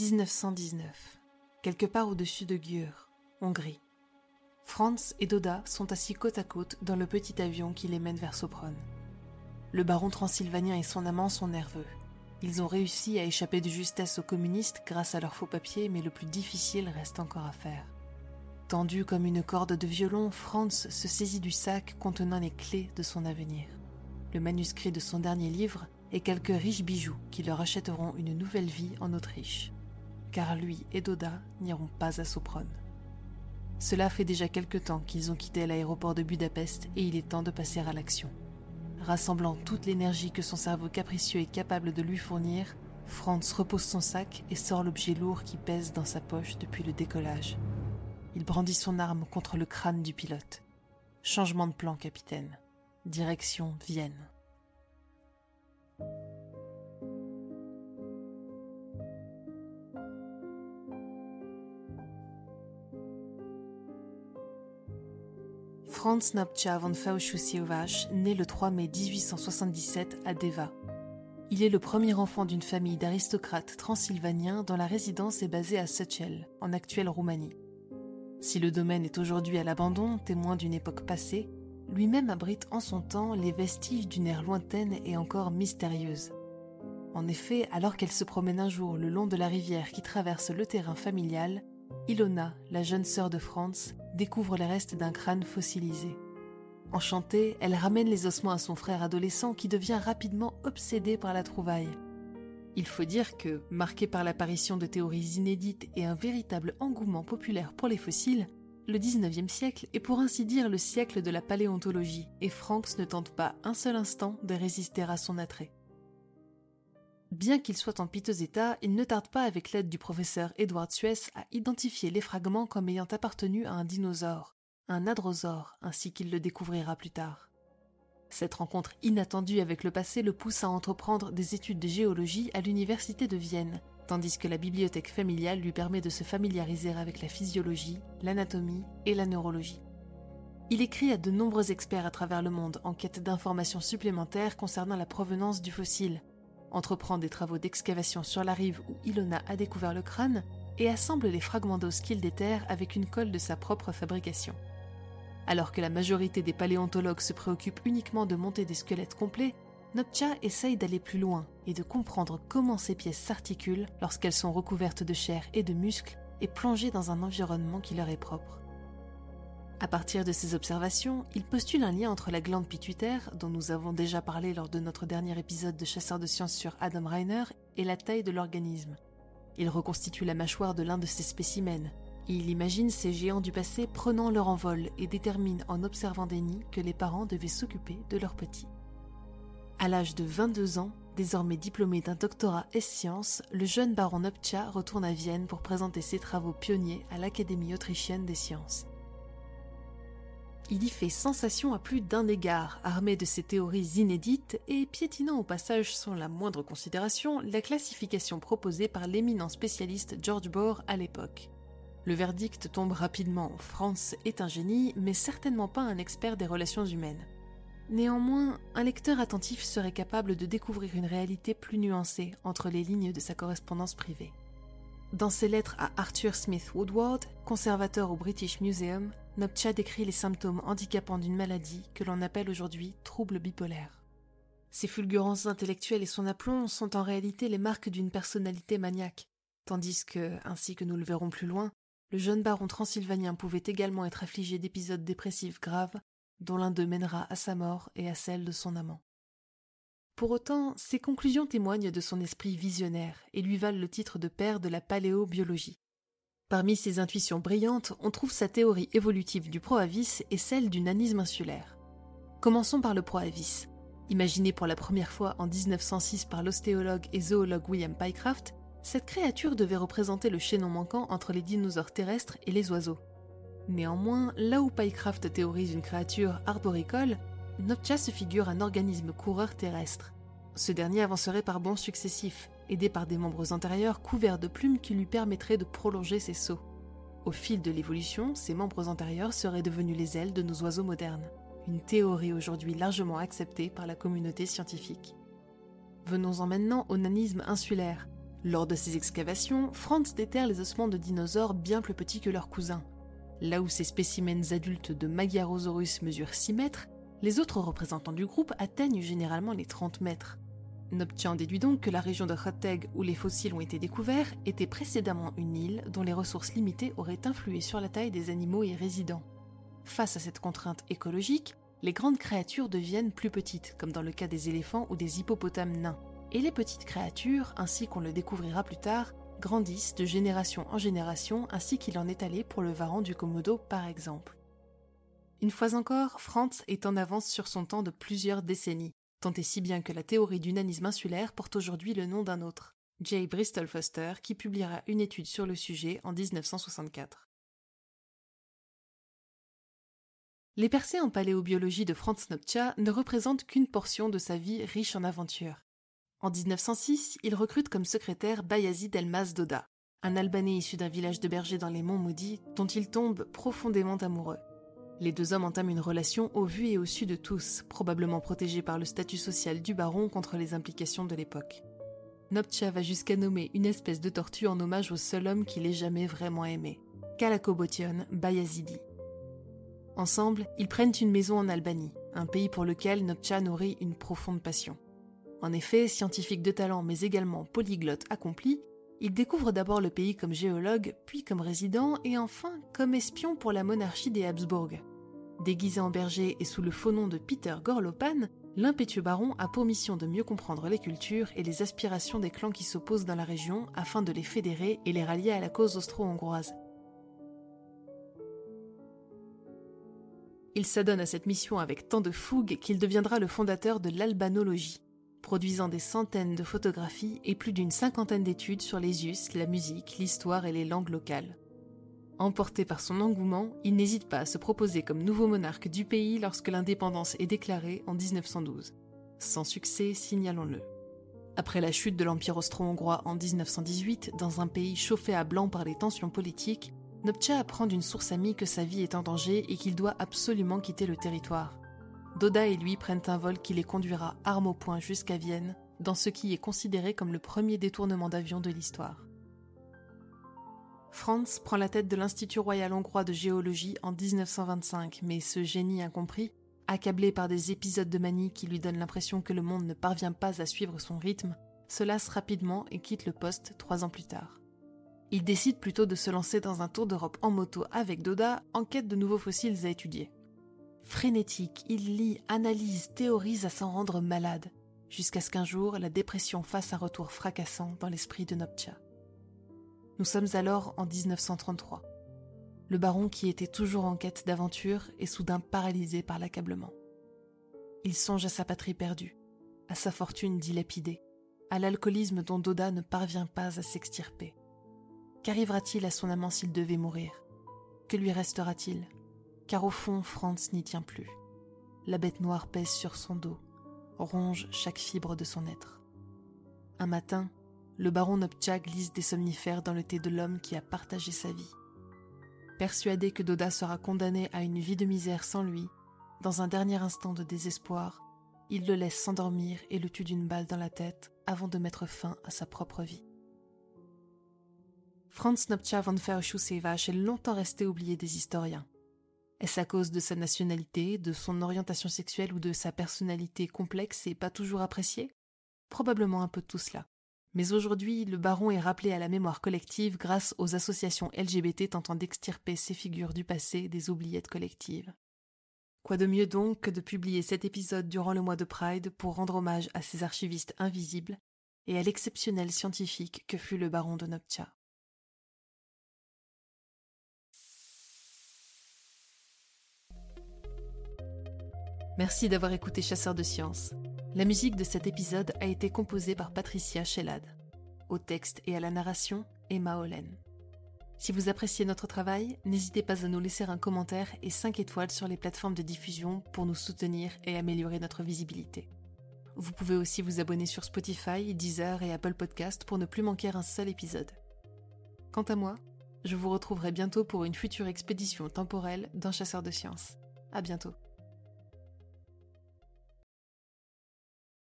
1919. Quelque part au-dessus de Győr, Hongrie. Franz et Doda sont assis côte à côte dans le petit avion qui les mène vers Sopron. Le baron transylvanien et son amant sont nerveux. Ils ont réussi à échapper de justesse aux communistes grâce à leurs faux papiers, mais le plus difficile reste encore à faire. Tendu comme une corde de violon, Franz se saisit du sac contenant les clés de son avenir. Le manuscrit de son dernier livre et quelques riches bijoux qui leur achèteront une nouvelle vie en Autriche. Car lui et Doda n'iront pas à Sopron. Cela fait déjà quelque temps qu'ils ont quitté l'aéroport de Budapest et il est temps de passer à l'action. Rassemblant toute l'énergie que son cerveau capricieux est capable de lui fournir, Franz repose son sac et sort l'objet lourd qui pèse dans sa poche depuis le décollage. Il brandit son arme contre le crâne du pilote. Changement de plan, capitaine. Direction Vienne. Franz Nopcha von Fauschussiovac naît le 3 mai 1877 à Deva. Il est le premier enfant d'une famille d'aristocrates transylvaniens dont la résidence est basée à Sucel, en actuelle Roumanie. Si le domaine est aujourd'hui à l'abandon, témoin d'une époque passée, lui-même abrite en son temps les vestiges d'une ère lointaine et encore mystérieuse. En effet, alors qu'elle se promène un jour le long de la rivière qui traverse le terrain familial, Ilona, la jeune sœur de Franz, découvre les restes d'un crâne fossilisé. Enchantée, elle ramène les ossements à son frère adolescent qui devient rapidement obsédé par la trouvaille. Il faut dire que, marqué par l'apparition de théories inédites et un véritable engouement populaire pour les fossiles, le 19e siècle est pour ainsi dire le siècle de la paléontologie, et Franks ne tente pas un seul instant de résister à son attrait. Bien qu'il soit en piteux état, il ne tarde pas avec l'aide du professeur Edward Suess à identifier les fragments comme ayant appartenu à un dinosaure, un adrosaure, ainsi qu'il le découvrira plus tard. Cette rencontre inattendue avec le passé le pousse à entreprendre des études de géologie à l'université de Vienne, tandis que la bibliothèque familiale lui permet de se familiariser avec la physiologie, l'anatomie et la neurologie. Il écrit à de nombreux experts à travers le monde en quête d'informations supplémentaires concernant la provenance du fossile, entreprend des travaux d'excavation sur la rive où Ilona a découvert le crâne et assemble les fragments d'os qu'il déterre avec une colle de sa propre fabrication. Alors que la majorité des paléontologues se préoccupent uniquement de monter des squelettes complets, Nopcha essaye d'aller plus loin et de comprendre comment ces pièces s'articulent lorsqu'elles sont recouvertes de chair et de muscles et plongées dans un environnement qui leur est propre. À partir de ces observations, il postule un lien entre la glande pituitaire, dont nous avons déjà parlé lors de notre dernier épisode de Chasseurs de sciences sur Adam Reiner, et la taille de l'organisme. Il reconstitue la mâchoire de l'un de ces spécimens. Il imagine ces géants du passé prenant leur envol et détermine en observant des nids que les parents devaient s'occuper de leurs petits. À l'âge de 22 ans, désormais diplômé d'un doctorat S-sciences, le jeune baron Nopcha retourne à Vienne pour présenter ses travaux pionniers à l'Académie autrichienne des sciences. Il y fait sensation à plus d'un égard, armé de ses théories inédites et piétinant au passage sans la moindre considération la classification proposée par l'éminent spécialiste George Bohr à l'époque. Le verdict tombe rapidement, Franz est un génie, mais certainement pas un expert des relations humaines. Néanmoins, un lecteur attentif serait capable de découvrir une réalité plus nuancée entre les lignes de sa correspondance privée. Dans ses lettres à Arthur Smith Woodward, conservateur au British Museum, Nopcha décrit les symptômes handicapants d'une maladie que l'on appelle aujourd'hui trouble bipolaire. Ses fulgurances intellectuelles et son aplomb sont en réalité les marques d'une personnalité maniaque, tandis que, ainsi que nous le verrons plus loin, le jeune baron transylvanien pouvait également être affligé d'épisodes dépressifs graves, dont l'un d'eux mènera à sa mort et à celle de son amant. Pour autant, ses conclusions témoignent de son esprit visionnaire et lui valent le titre de père de la paléobiologie. Parmi ses intuitions brillantes, on trouve sa théorie évolutive du proavis et celle du nanisme insulaire. Commençons par le proavis. Imaginé pour la première fois en 1906 par l'ostéologue et zoologue William Pycraft, cette créature devait représenter le chaînon manquant entre les dinosaures terrestres et les oiseaux. Néanmoins, là où Pycraft théorise une créature arboricole, Nopcha se figure un organisme coureur terrestre. Ce dernier avancerait par bonds successifs, aidé par des membres antérieurs couverts de plumes qui lui permettraient de prolonger ses sauts. Au fil de l'évolution, ces membres antérieurs seraient devenus les ailes de nos oiseaux modernes, une théorie aujourd'hui largement acceptée par la communauté scientifique. Venons-en maintenant au nanisme insulaire, Lors de ces excavations, Franz déterre les ossements de dinosaures bien plus petits que leurs cousins. Là où ces spécimens adultes de Magyarosaurus mesurent 6 mètres, les autres représentants du groupe atteignent généralement les 30 mètres. Noptian déduit donc que la région de Khateg où les fossiles ont été découverts était précédemment une île dont les ressources limitées auraient influé sur la taille des animaux y résidents. Face à cette contrainte écologique, les grandes créatures deviennent plus petites, comme dans le cas des éléphants ou des hippopotames nains. Et les petites créatures, ainsi qu'on le découvrira plus tard, grandissent de génération en génération ainsi qu'il en est allé pour le varan du Komodo par exemple. Une fois encore, Franz est en avance sur son temps de plusieurs décennies, tant et si bien que la théorie du nanisme insulaire porte aujourd'hui le nom d'un autre, J. Bristol Foster, qui publiera une étude sur le sujet en 1964. Les percées en paléobiologie de Franz Nopcha ne représentent qu'une portion de sa vie riche en aventures. En 1906, il recrute comme secrétaire Bayazid Elmas Doda, un Albanais issu d'un village de bergers dans les monts maudits dont il tombe profondément amoureux. Les deux hommes entament une relation au vu et au su de tous, probablement protégée par le statut social du baron contre les implications de l'époque. Nopcha va jusqu'à nommer une espèce de tortue en hommage au seul homme qu'il ait jamais vraiment aimé, Kalakobotion Bayazidi. Ensemble, ils prennent une maison en Albanie, un pays pour lequel Nopcha nourrit une profonde passion. En effet, scientifique de talent mais également polyglotte accompli, il découvre d'abord le pays comme géologue, puis comme résident et enfin comme espion pour la monarchie des Habsbourg. Déguisé en berger et sous le faux nom de Peter Gorlopan, l'impétueux baron a pour mission de mieux comprendre les cultures et les aspirations des clans qui s'opposent dans la région afin de les fédérer et les rallier à la cause austro-hongroise. Il s'adonne à cette mission avec tant de fougue qu'il deviendra le fondateur de l'albanologie, produisant des centaines de photographies et plus d'une cinquantaine d'études sur les us, la musique, l'histoire et les langues locales. Emporté par son engouement, il n'hésite pas à se proposer comme nouveau monarque du pays lorsque l'indépendance est déclarée en 1912. Sans succès, signalons-le. Après la chute de l'Empire austro-hongrois en 1918, dans un pays chauffé à blanc par les tensions politiques, Nopcha apprend d'une source amie que sa vie est en danger et qu'il doit absolument quitter le territoire. Doda et lui prennent un vol qui les conduira arme au poing jusqu'à Vienne, dans ce qui est considéré comme le premier détournement d'avion de l'histoire. Franz prend la tête de l'Institut royal hongrois de géologie en 1925, mais ce génie incompris, accablé par des épisodes de manie qui lui donnent l'impression que le monde ne parvient pas à suivre son rythme, se lasse rapidement et quitte le poste trois ans plus tard. Il décide plutôt de se lancer dans un tour d'Europe en moto avec Doda en quête de nouveaux fossiles à étudier. Frénétique, il lit, analyse, théorise à s'en rendre malade, jusqu'à ce qu'un jour la dépression fasse un retour fracassant dans l'esprit de Nopcha. Nous sommes alors en 1933. Le baron qui était toujours en quête d'aventure est soudain paralysé par l'accablement. Il songe à sa patrie perdue, à sa fortune dilapidée, à l'alcoolisme dont Doda ne parvient pas à s'extirper. Qu'arrivera-t-il à son amant s'il devait mourir? Que lui restera-t-il? Car au fond Franz n'y tient plus. La bête noire pèse sur son dos, ronge chaque fibre de son être. Un matin, le baron Nopcha glisse des somnifères dans le thé de l'homme qui a partagé sa vie. Persuadé que Doda sera condamné à une vie de misère sans lui, dans un dernier instant de désespoir, il le laisse s'endormir et le tue d'une balle dans la tête avant de mettre fin à sa propre vie. Franz Nopcha von Verschussewach est longtemps resté oublié des historiens. Est-ce à cause de sa nationalité, de son orientation sexuelle ou de sa personnalité complexe et pas toujours appréciée? Probablement un peu de tout cela. Mais aujourd'hui, le baron est rappelé à la mémoire collective grâce aux associations LGBT tentant d'extirper ces figures du passé des oubliettes collectives. Quoi de mieux donc que de publier cet épisode durant le mois de Pride pour rendre hommage à ces archivistes invisibles et à l'exceptionnel scientifique que fut le baron de Nopcha. Merci d'avoir écouté Chasseur de Sciences. La musique de cet épisode a été composée par Patricia Shellad. Au texte et à la narration, Emma Hollen. Si vous appréciez notre travail, n'hésitez pas à nous laisser un commentaire et 5 étoiles sur les plateformes de diffusion pour nous soutenir et améliorer notre visibilité. Vous pouvez aussi vous abonner sur Spotify, Deezer et Apple Podcast pour ne plus manquer un seul épisode. Quant à moi, je vous retrouverai bientôt pour une future expédition temporelle d'un chasseur de sciences. À bientôt.